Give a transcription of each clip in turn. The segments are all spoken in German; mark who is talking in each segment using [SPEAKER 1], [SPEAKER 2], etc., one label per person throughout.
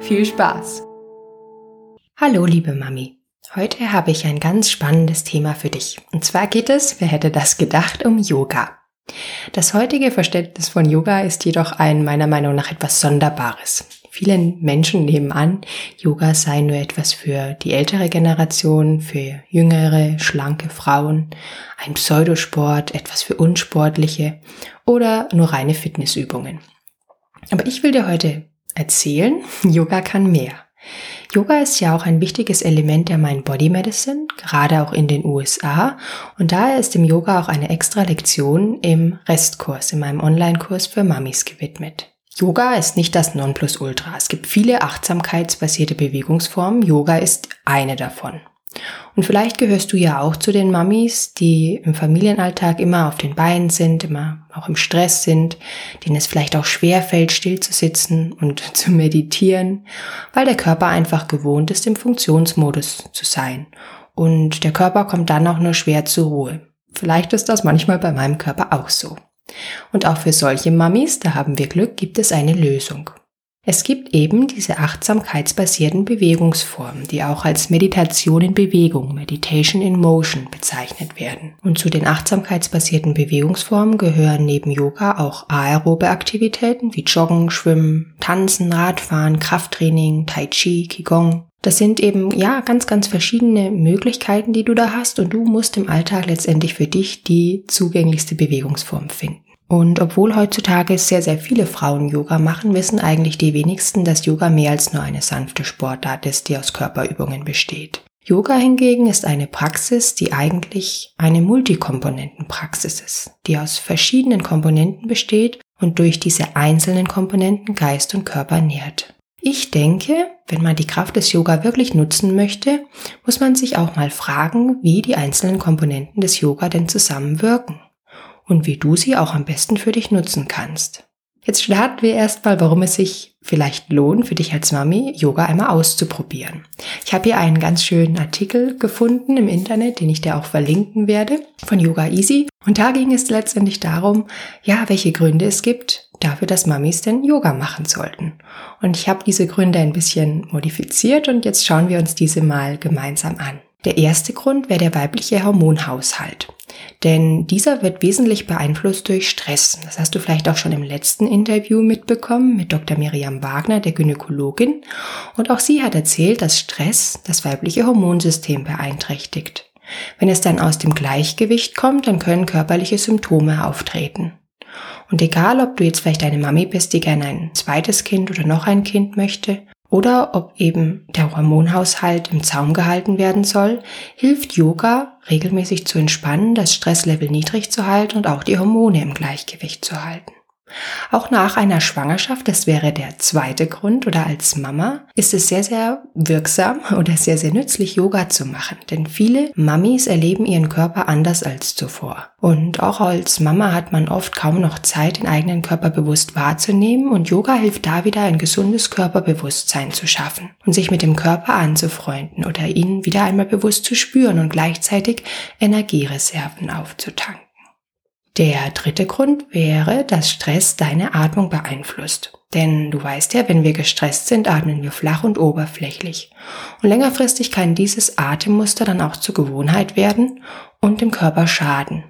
[SPEAKER 1] Viel Spaß!
[SPEAKER 2] Hallo, liebe Mami. Heute habe ich ein ganz spannendes Thema für dich. Und zwar geht es, wer hätte das gedacht, um Yoga. Das heutige Verständnis von Yoga ist jedoch ein meiner Meinung nach etwas Sonderbares. Viele Menschen nehmen an, Yoga sei nur etwas für die ältere Generation, für jüngere, schlanke Frauen, ein Pseudosport, etwas für Unsportliche oder nur reine Fitnessübungen. Aber ich will dir heute erzählen, Yoga kann mehr. Yoga ist ja auch ein wichtiges Element der Mind Body Medicine, gerade auch in den USA. Und daher ist dem Yoga auch eine extra Lektion im Restkurs, in meinem Online-Kurs für Mamis gewidmet. Yoga ist nicht das Nonplusultra. Es gibt viele achtsamkeitsbasierte Bewegungsformen. Yoga ist eine davon. Und vielleicht gehörst du ja auch zu den Mamis, die im Familienalltag immer auf den Beinen sind, immer auch im Stress sind, denen es vielleicht auch schwer fällt, still zu sitzen und zu meditieren, weil der Körper einfach gewohnt ist, im Funktionsmodus zu sein. Und der Körper kommt dann auch nur schwer zur Ruhe. Vielleicht ist das manchmal bei meinem Körper auch so. Und auch für solche Mamis, da haben wir Glück, gibt es eine Lösung. Es gibt eben diese achtsamkeitsbasierten Bewegungsformen, die auch als Meditation in Bewegung, Meditation in Motion bezeichnet werden. Und zu den achtsamkeitsbasierten Bewegungsformen gehören neben Yoga auch aerobe Aktivitäten wie Joggen, Schwimmen, Tanzen, Radfahren, Krafttraining, Tai Chi, Qigong. Das sind eben, ja, ganz, ganz verschiedene Möglichkeiten, die du da hast und du musst im Alltag letztendlich für dich die zugänglichste Bewegungsform finden. Und obwohl heutzutage sehr, sehr viele Frauen Yoga machen, wissen eigentlich die wenigsten, dass Yoga mehr als nur eine sanfte Sportart ist, die aus Körperübungen besteht. Yoga hingegen ist eine Praxis, die eigentlich eine Multikomponentenpraxis ist, die aus verschiedenen Komponenten besteht und durch diese einzelnen Komponenten Geist und Körper nährt. Ich denke, wenn man die Kraft des Yoga wirklich nutzen möchte, muss man sich auch mal fragen, wie die einzelnen Komponenten des Yoga denn zusammenwirken und wie du sie auch am besten für dich nutzen kannst. Jetzt starten wir erstmal, warum es sich vielleicht lohnt, für dich als Mami Yoga einmal auszuprobieren. Ich habe hier einen ganz schönen Artikel gefunden im Internet, den ich dir auch verlinken werde, von Yoga Easy. Und da ging es letztendlich darum, ja, welche Gründe es gibt dafür, dass Mamis denn Yoga machen sollten. Und ich habe diese Gründe ein bisschen modifiziert und jetzt schauen wir uns diese mal gemeinsam an. Der erste Grund wäre der weibliche Hormonhaushalt. Denn dieser wird wesentlich beeinflusst durch Stress. Das hast du vielleicht auch schon im letzten Interview mitbekommen mit Dr. Miriam Wagner, der Gynäkologin. Und auch sie hat erzählt, dass Stress das weibliche Hormonsystem beeinträchtigt. Wenn es dann aus dem Gleichgewicht kommt, dann können körperliche Symptome auftreten. Und egal, ob du jetzt vielleicht eine Mami bist, die gerne ein zweites Kind oder noch ein Kind möchte, oder ob eben der Hormonhaushalt im Zaum gehalten werden soll, hilft Yoga regelmäßig zu entspannen, das Stresslevel niedrig zu halten und auch die Hormone im Gleichgewicht zu halten. Auch nach einer Schwangerschaft, das wäre der zweite Grund, oder als Mama, ist es sehr, sehr wirksam oder sehr, sehr nützlich, Yoga zu machen. Denn viele Mamis erleben ihren Körper anders als zuvor. Und auch als Mama hat man oft kaum noch Zeit, den eigenen Körper bewusst wahrzunehmen und Yoga hilft da wieder ein gesundes Körperbewusstsein zu schaffen und sich mit dem Körper anzufreunden oder ihn wieder einmal bewusst zu spüren und gleichzeitig Energiereserven aufzutanken. Der dritte Grund wäre, dass Stress deine Atmung beeinflusst. Denn du weißt ja, wenn wir gestresst sind, atmen wir flach und oberflächlich. Und längerfristig kann dieses Atemmuster dann auch zur Gewohnheit werden und dem Körper schaden.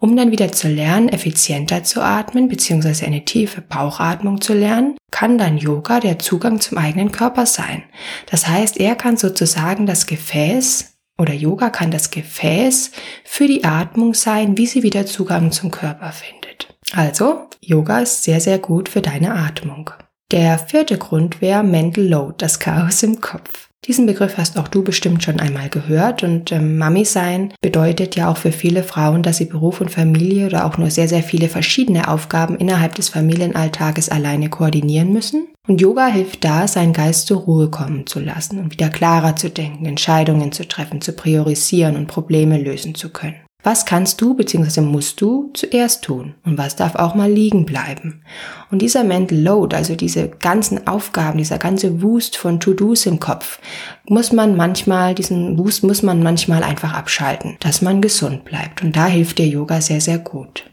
[SPEAKER 2] Um dann wieder zu lernen, effizienter zu atmen, beziehungsweise eine tiefe Bauchatmung zu lernen, kann dann Yoga der Zugang zum eigenen Körper sein. Das heißt, er kann sozusagen das Gefäß oder Yoga kann das Gefäß für die Atmung sein, wie sie wieder Zugang zum Körper findet. Also, Yoga ist sehr, sehr gut für deine Atmung. Der vierte Grund wäre Mental Load, das Chaos im Kopf. Diesen Begriff hast auch du bestimmt schon einmal gehört und ähm, Mami sein bedeutet ja auch für viele Frauen, dass sie Beruf und Familie oder auch nur sehr, sehr viele verschiedene Aufgaben innerhalb des Familienalltages alleine koordinieren müssen. Und Yoga hilft da, seinen Geist zur Ruhe kommen zu lassen und wieder klarer zu denken, Entscheidungen zu treffen, zu priorisieren und Probleme lösen zu können. Was kannst du bzw. musst du zuerst tun und was darf auch mal liegen bleiben? Und dieser Mental Load, also diese ganzen Aufgaben, dieser ganze Wust von To-Dos im Kopf, muss man manchmal, diesen Wust muss man manchmal einfach abschalten, dass man gesund bleibt. Und da hilft dir Yoga sehr, sehr gut.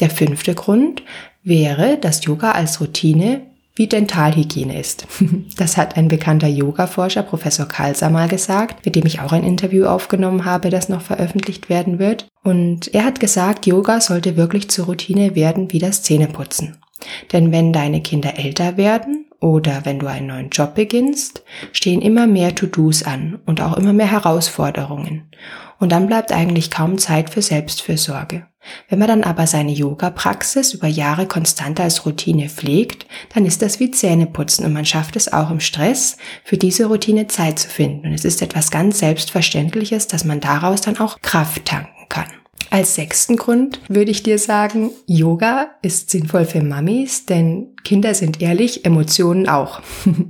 [SPEAKER 2] Der fünfte Grund wäre, dass Yoga als Routine wie Dentalhygiene ist. Das hat ein bekannter Yoga-Forscher, Professor Kalser, mal gesagt, mit dem ich auch ein Interview aufgenommen habe, das noch veröffentlicht werden wird. Und er hat gesagt, Yoga sollte wirklich zur Routine werden wie das Zähneputzen. Denn wenn deine Kinder älter werden oder wenn du einen neuen Job beginnst, stehen immer mehr To-Dos an und auch immer mehr Herausforderungen. Und dann bleibt eigentlich kaum Zeit für Selbstfürsorge. Wenn man dann aber seine Yoga-Praxis über Jahre konstant als Routine pflegt, dann ist das wie Zähneputzen und man schafft es auch im Stress, für diese Routine Zeit zu finden. Und es ist etwas ganz Selbstverständliches, dass man daraus dann auch Kraft tanken kann. Als sechsten Grund würde ich dir sagen, Yoga ist sinnvoll für Mamis, denn Kinder sind ehrlich, Emotionen auch.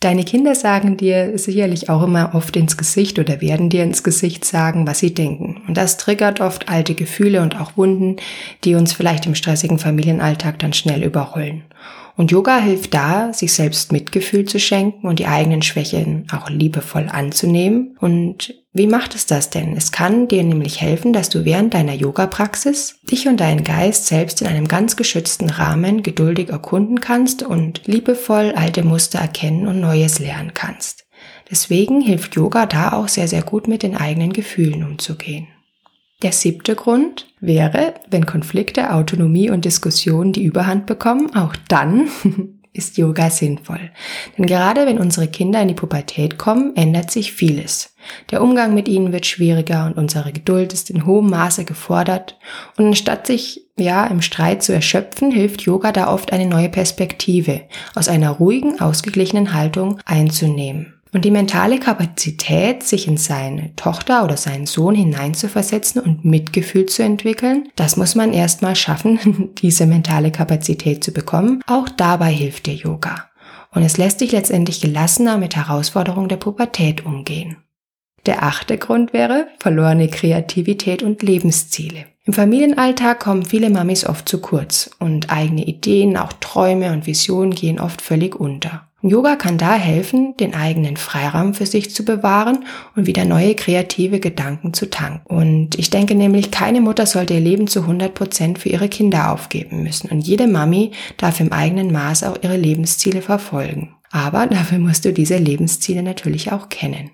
[SPEAKER 2] Deine Kinder sagen dir sicherlich auch immer oft ins Gesicht oder werden dir ins Gesicht sagen, was sie denken. Und das triggert oft alte Gefühle und auch Wunden, die uns vielleicht im stressigen Familienalltag dann schnell überrollen. Und Yoga hilft da, sich selbst Mitgefühl zu schenken und die eigenen Schwächen auch liebevoll anzunehmen. Und wie macht es das denn? Es kann dir nämlich helfen, dass du während deiner Yoga-Praxis dich und deinen Geist selbst in einem ganz geschützten Rahmen geduldig erkunden kannst und liebevoll alte Muster erkennen und Neues lernen kannst. Deswegen hilft Yoga da auch sehr, sehr gut mit den eigenen Gefühlen umzugehen. Der siebte Grund wäre, wenn Konflikte, Autonomie und Diskussionen die Überhand bekommen, auch dann ist Yoga sinnvoll. Denn gerade wenn unsere Kinder in die Pubertät kommen, ändert sich vieles. Der Umgang mit ihnen wird schwieriger und unsere Geduld ist in hohem Maße gefordert. Und anstatt sich ja im Streit zu erschöpfen, hilft Yoga da oft eine neue Perspektive aus einer ruhigen, ausgeglichenen Haltung einzunehmen. Und die mentale Kapazität, sich in seine Tochter oder seinen Sohn hineinzuversetzen und Mitgefühl zu entwickeln, das muss man erstmal schaffen, diese mentale Kapazität zu bekommen. Auch dabei hilft dir Yoga. Und es lässt dich letztendlich gelassener mit Herausforderungen der Pubertät umgehen. Der achte Grund wäre verlorene Kreativität und Lebensziele. Im Familienalltag kommen viele Mamis oft zu kurz und eigene Ideen, auch Träume und Visionen gehen oft völlig unter. Yoga kann da helfen, den eigenen Freiraum für sich zu bewahren und wieder neue kreative Gedanken zu tanken. Und ich denke nämlich, keine Mutter sollte ihr Leben zu 100 Prozent für ihre Kinder aufgeben müssen. Und jede Mami darf im eigenen Maß auch ihre Lebensziele verfolgen. Aber dafür musst du diese Lebensziele natürlich auch kennen.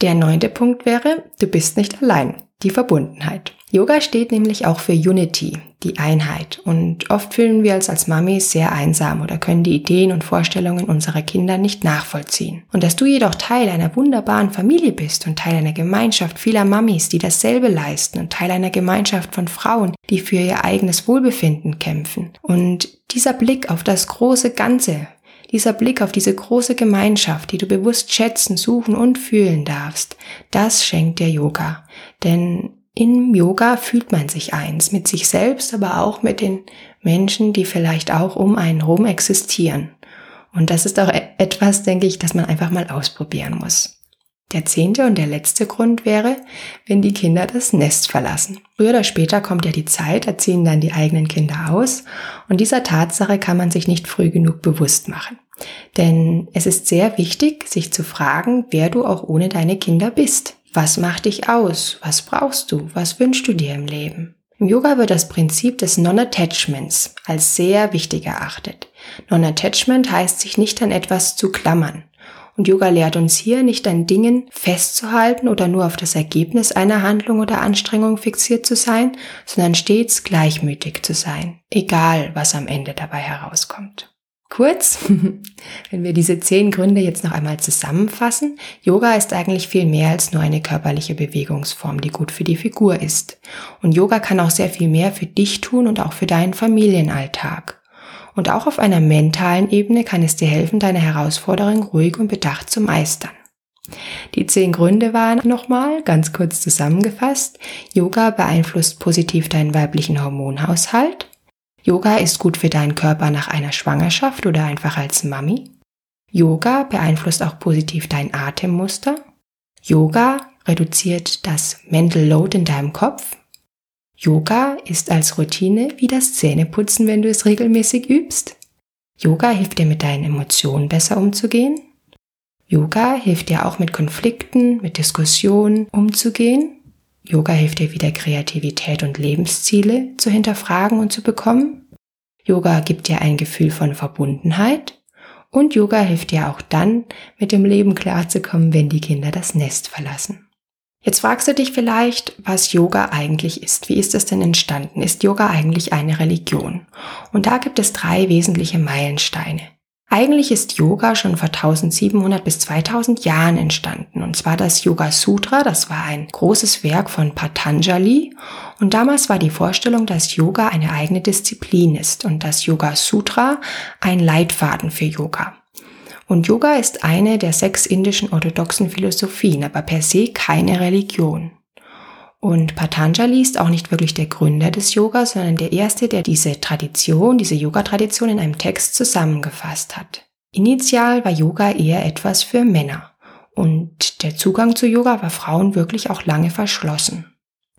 [SPEAKER 2] Der neunte Punkt wäre, du bist nicht allein. Die Verbundenheit. Yoga steht nämlich auch für Unity, die Einheit. Und oft fühlen wir uns als Mami sehr einsam oder können die Ideen und Vorstellungen unserer Kinder nicht nachvollziehen. Und dass du jedoch Teil einer wunderbaren Familie bist und Teil einer Gemeinschaft vieler Mamis, die dasselbe leisten und Teil einer Gemeinschaft von Frauen, die für ihr eigenes Wohlbefinden kämpfen. Und dieser Blick auf das große Ganze, dieser Blick auf diese große Gemeinschaft, die du bewusst schätzen, suchen und fühlen darfst, das schenkt dir Yoga. Denn im Yoga fühlt man sich eins mit sich selbst, aber auch mit den Menschen, die vielleicht auch um einen herum existieren. Und das ist auch e- etwas, denke ich, das man einfach mal ausprobieren muss. Der zehnte und der letzte Grund wäre, wenn die Kinder das Nest verlassen. Früher oder später kommt ja die Zeit, da ziehen dann die eigenen Kinder aus und dieser Tatsache kann man sich nicht früh genug bewusst machen. Denn es ist sehr wichtig, sich zu fragen, wer du auch ohne deine Kinder bist. Was macht dich aus? Was brauchst du? Was wünschst du dir im Leben? Im Yoga wird das Prinzip des Non-Attachments als sehr wichtig erachtet. Non-Attachment heißt, sich nicht an etwas zu klammern. Und Yoga lehrt uns hier nicht an Dingen festzuhalten oder nur auf das Ergebnis einer Handlung oder Anstrengung fixiert zu sein, sondern stets gleichmütig zu sein, egal was am Ende dabei herauskommt. Kurz, wenn wir diese zehn Gründe jetzt noch einmal zusammenfassen, Yoga ist eigentlich viel mehr als nur eine körperliche Bewegungsform, die gut für die Figur ist. Und Yoga kann auch sehr viel mehr für dich tun und auch für deinen Familienalltag. Und auch auf einer mentalen Ebene kann es dir helfen, deine Herausforderung ruhig und bedacht zu meistern. Die zehn Gründe waren nochmal, ganz kurz zusammengefasst, Yoga beeinflusst positiv deinen weiblichen Hormonhaushalt. Yoga ist gut für deinen Körper nach einer Schwangerschaft oder einfach als Mami. Yoga beeinflusst auch positiv dein Atemmuster. Yoga reduziert das Mental Load in deinem Kopf. Yoga ist als Routine wie das Zähneputzen, wenn du es regelmäßig übst. Yoga hilft dir mit deinen Emotionen besser umzugehen. Yoga hilft dir auch mit Konflikten, mit Diskussionen umzugehen. Yoga hilft dir wieder Kreativität und Lebensziele zu hinterfragen und zu bekommen. Yoga gibt dir ein Gefühl von Verbundenheit. Und Yoga hilft dir auch dann, mit dem Leben klarzukommen, wenn die Kinder das Nest verlassen. Jetzt fragst du dich vielleicht, was Yoga eigentlich ist. Wie ist es denn entstanden? Ist Yoga eigentlich eine Religion? Und da gibt es drei wesentliche Meilensteine. Eigentlich ist Yoga schon vor 1700 bis 2000 Jahren entstanden. Und zwar das Yoga Sutra, das war ein großes Werk von Patanjali. Und damals war die Vorstellung, dass Yoga eine eigene Disziplin ist und das Yoga Sutra ein Leitfaden für Yoga. Und Yoga ist eine der sechs indischen orthodoxen Philosophien, aber per se keine Religion. Und Patanjali ist auch nicht wirklich der Gründer des Yoga, sondern der erste, der diese Tradition, diese Yoga-Tradition in einem Text zusammengefasst hat. Initial war Yoga eher etwas für Männer. Und der Zugang zu Yoga war Frauen wirklich auch lange verschlossen.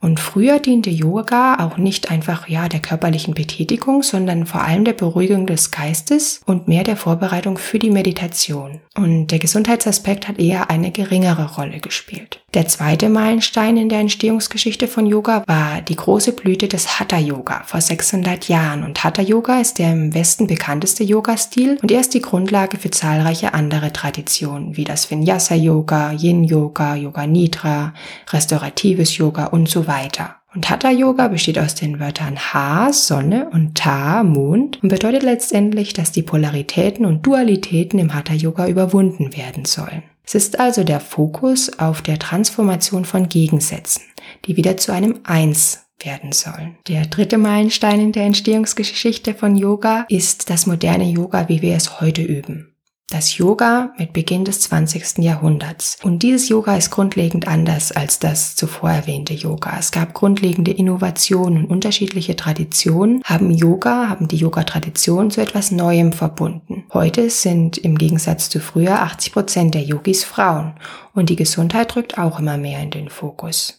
[SPEAKER 2] Und früher diente Yoga auch nicht einfach ja der körperlichen Betätigung, sondern vor allem der Beruhigung des Geistes und mehr der Vorbereitung für die Meditation. Und der Gesundheitsaspekt hat eher eine geringere Rolle gespielt. Der zweite Meilenstein in der Entstehungsgeschichte von Yoga war die große Blüte des Hatha Yoga vor 600 Jahren. Und Hatha Yoga ist der im Westen bekannteste Yoga-Stil und er ist die Grundlage für zahlreiche andere Traditionen wie das Vinyasa Yoga, Yin Yoga, Yoga Nidra, restauratives Yoga und so weiter. Und Hatha Yoga besteht aus den Wörtern Ha, Sonne und Ta, Mond und bedeutet letztendlich, dass die Polaritäten und Dualitäten im Hatha Yoga überwunden werden sollen. Es ist also der Fokus auf der Transformation von Gegensätzen, die wieder zu einem Eins werden sollen. Der dritte Meilenstein in der Entstehungsgeschichte von Yoga ist das moderne Yoga, wie wir es heute üben das Yoga mit Beginn des 20. Jahrhunderts. Und dieses Yoga ist grundlegend anders als das zuvor erwähnte Yoga. Es gab grundlegende Innovationen und unterschiedliche Traditionen haben Yoga, haben die Yoga-Tradition zu etwas Neuem verbunden. Heute sind im Gegensatz zu früher 80 Prozent der Yogis Frauen und die Gesundheit rückt auch immer mehr in den Fokus.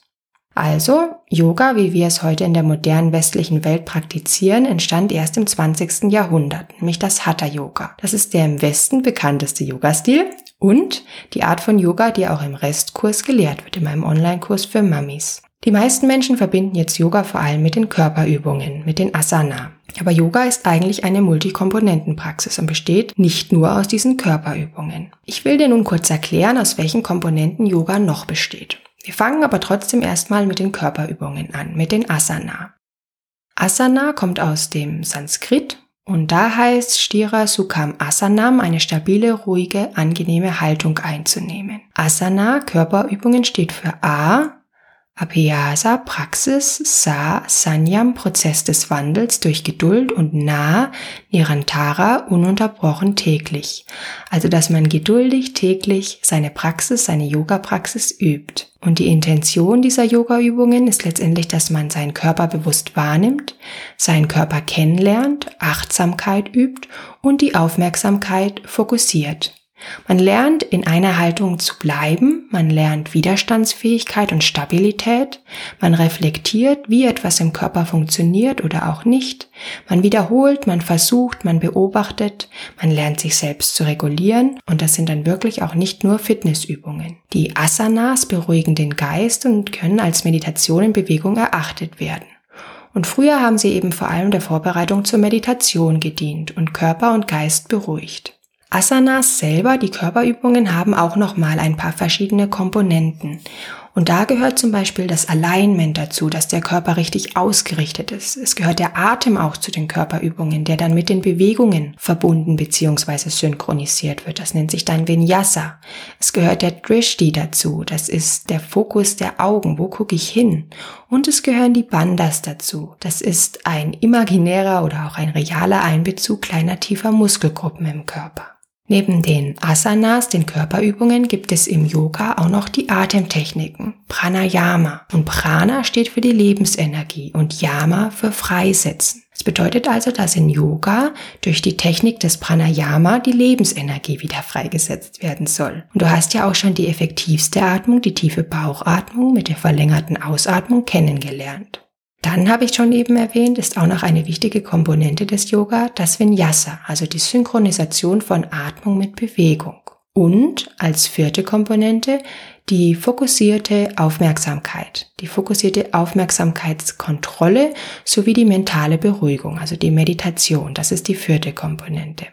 [SPEAKER 2] Also, Yoga, wie wir es heute in der modernen westlichen Welt praktizieren, entstand erst im 20. Jahrhundert, nämlich das Hatha Yoga. Das ist der im Westen bekannteste Yoga-Stil und die Art von Yoga, die auch im Restkurs gelehrt wird, in meinem Online-Kurs für Mummies. Die meisten Menschen verbinden jetzt Yoga vor allem mit den Körperübungen, mit den Asana. Aber Yoga ist eigentlich eine Multikomponentenpraxis und besteht nicht nur aus diesen Körperübungen. Ich will dir nun kurz erklären, aus welchen Komponenten Yoga noch besteht. Wir fangen aber trotzdem erstmal mit den Körperübungen an, mit den Asana. Asana kommt aus dem Sanskrit und da heißt Stira Sukham Asanam eine stabile, ruhige, angenehme Haltung einzunehmen. Asana, Körperübungen steht für A, Abhyasa, Praxis, Sa, Sanyam, Prozess des Wandels durch Geduld und Na, Nirantara, ununterbrochen täglich. Also, dass man geduldig täglich seine Praxis, seine Yoga-Praxis übt. Und die Intention dieser Yoga-Übungen ist letztendlich, dass man seinen Körper bewusst wahrnimmt, seinen Körper kennenlernt, Achtsamkeit übt und die Aufmerksamkeit fokussiert. Man lernt in einer Haltung zu bleiben, man lernt Widerstandsfähigkeit und Stabilität, man reflektiert, wie etwas im Körper funktioniert oder auch nicht, man wiederholt, man versucht, man beobachtet, man lernt sich selbst zu regulieren und das sind dann wirklich auch nicht nur Fitnessübungen. Die Asanas beruhigen den Geist und können als Meditation in Bewegung erachtet werden. Und früher haben sie eben vor allem der Vorbereitung zur Meditation gedient und Körper und Geist beruhigt. Asanas selber, die Körperübungen, haben auch nochmal ein paar verschiedene Komponenten. Und da gehört zum Beispiel das Alignment dazu, dass der Körper richtig ausgerichtet ist. Es gehört der Atem auch zu den Körperübungen, der dann mit den Bewegungen verbunden bzw. synchronisiert wird. Das nennt sich dann Vinyasa. Es gehört der Drishti dazu. Das ist der Fokus der Augen. Wo gucke ich hin? Und es gehören die Bandas dazu. Das ist ein imaginärer oder auch ein realer Einbezug kleiner tiefer Muskelgruppen im Körper. Neben den Asanas, den Körperübungen, gibt es im Yoga auch noch die Atemtechniken, Pranayama. Und Prana steht für die Lebensenergie und Yama für Freisetzen. Das bedeutet also, dass in Yoga durch die Technik des Pranayama die Lebensenergie wieder freigesetzt werden soll. Und du hast ja auch schon die effektivste Atmung, die tiefe Bauchatmung mit der verlängerten Ausatmung kennengelernt. Dann habe ich schon eben erwähnt, ist auch noch eine wichtige Komponente des Yoga das Vinyasa, also die Synchronisation von Atmung mit Bewegung. Und als vierte Komponente die fokussierte Aufmerksamkeit, die fokussierte Aufmerksamkeitskontrolle sowie die mentale Beruhigung, also die Meditation. Das ist die vierte Komponente.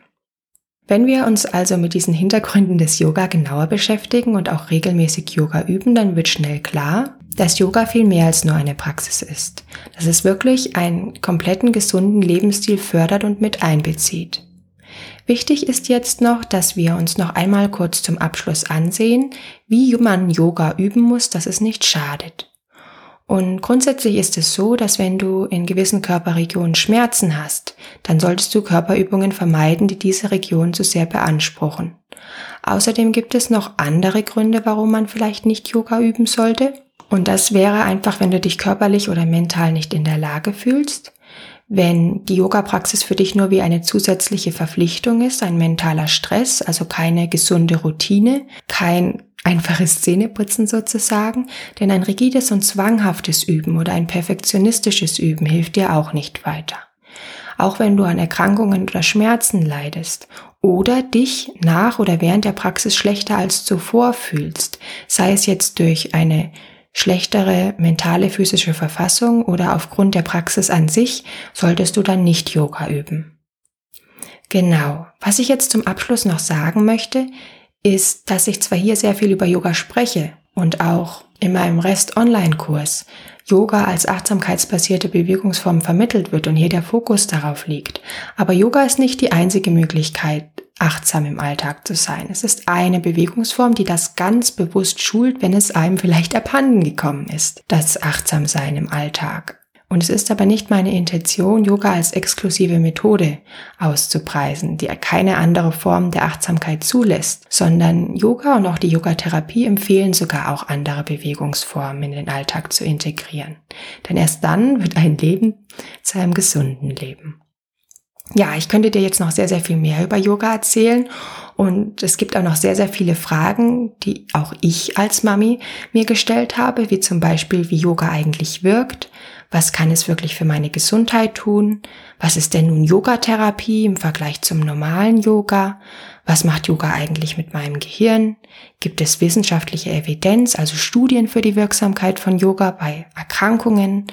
[SPEAKER 2] Wenn wir uns also mit diesen Hintergründen des Yoga genauer beschäftigen und auch regelmäßig Yoga üben, dann wird schnell klar, dass Yoga viel mehr als nur eine Praxis ist, dass es wirklich einen kompletten gesunden Lebensstil fördert und mit einbezieht. Wichtig ist jetzt noch, dass wir uns noch einmal kurz zum Abschluss ansehen, wie man Yoga üben muss, dass es nicht schadet. Und grundsätzlich ist es so, dass wenn du in gewissen Körperregionen Schmerzen hast, dann solltest du Körperübungen vermeiden, die diese Region zu sehr beanspruchen. Außerdem gibt es noch andere Gründe, warum man vielleicht nicht Yoga üben sollte. Und das wäre einfach, wenn du dich körperlich oder mental nicht in der Lage fühlst, wenn die Yoga-Praxis für dich nur wie eine zusätzliche Verpflichtung ist, ein mentaler Stress, also keine gesunde Routine, kein einfaches Zähneputzen sozusagen, denn ein rigides und zwanghaftes Üben oder ein perfektionistisches Üben hilft dir auch nicht weiter. Auch wenn du an Erkrankungen oder Schmerzen leidest oder dich nach oder während der Praxis schlechter als zuvor fühlst, sei es jetzt durch eine schlechtere mentale physische Verfassung oder aufgrund der Praxis an sich, solltest du dann nicht Yoga üben. Genau. Was ich jetzt zum Abschluss noch sagen möchte, ist, dass ich zwar hier sehr viel über Yoga spreche und auch in meinem Rest-Online-Kurs Yoga als achtsamkeitsbasierte Bewegungsform vermittelt wird und hier der Fokus darauf liegt. Aber Yoga ist nicht die einzige Möglichkeit, achtsam im Alltag zu sein. Es ist eine Bewegungsform, die das ganz bewusst schult, wenn es einem vielleicht abhanden gekommen ist, das Achtsamsein im Alltag. Und es ist aber nicht meine Intention, Yoga als exklusive Methode auszupreisen, die keine andere Form der Achtsamkeit zulässt, sondern Yoga und auch die Yogatherapie empfehlen sogar auch andere Bewegungsformen in den Alltag zu integrieren. Denn erst dann wird ein Leben zu einem gesunden Leben. Ja, ich könnte dir jetzt noch sehr, sehr viel mehr über Yoga erzählen. Und es gibt auch noch sehr, sehr viele Fragen, die auch ich als Mami mir gestellt habe, wie zum Beispiel, wie Yoga eigentlich wirkt, was kann es wirklich für meine Gesundheit tun, was ist denn nun Yogatherapie im Vergleich zum normalen Yoga, was macht Yoga eigentlich mit meinem Gehirn, gibt es wissenschaftliche Evidenz, also Studien für die Wirksamkeit von Yoga bei Erkrankungen,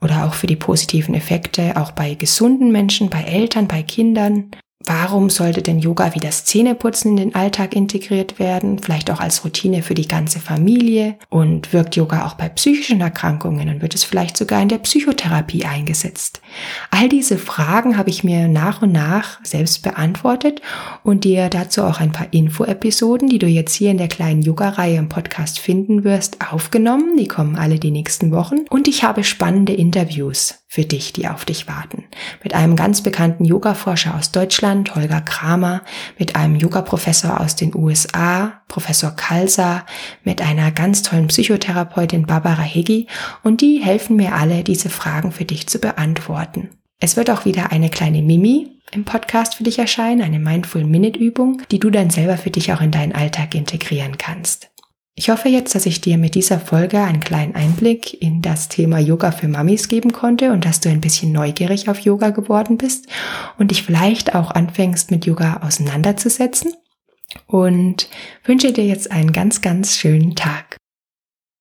[SPEAKER 2] oder auch für die positiven Effekte, auch bei gesunden Menschen, bei Eltern, bei Kindern. Warum sollte denn Yoga wie das Zähneputzen in den Alltag integriert werden? Vielleicht auch als Routine für die ganze Familie? Und wirkt Yoga auch bei psychischen Erkrankungen und wird es vielleicht sogar in der Psychotherapie eingesetzt? All diese Fragen habe ich mir nach und nach selbst beantwortet und dir dazu auch ein paar Info-Episoden, die du jetzt hier in der kleinen Yoga-Reihe im Podcast finden wirst, aufgenommen. Die kommen alle die nächsten Wochen. Und ich habe spannende Interviews für dich, die auf dich warten. Mit einem ganz bekannten Yoga-Forscher aus Deutschland, Holger Kramer, mit einem Yoga-Professor aus den USA, Professor Kalsa, mit einer ganz tollen Psychotherapeutin Barbara Higgi und die helfen mir alle, diese Fragen für dich zu beantworten. Es wird auch wieder eine kleine Mimi im Podcast für dich erscheinen, eine Mindful Minute Übung, die du dann selber für dich auch in deinen Alltag integrieren kannst. Ich hoffe jetzt, dass ich dir mit dieser Folge einen kleinen Einblick in das Thema Yoga für Mamis geben konnte und dass du ein bisschen neugierig auf Yoga geworden bist und dich vielleicht auch anfängst mit Yoga auseinanderzusetzen und wünsche dir jetzt einen ganz, ganz schönen Tag.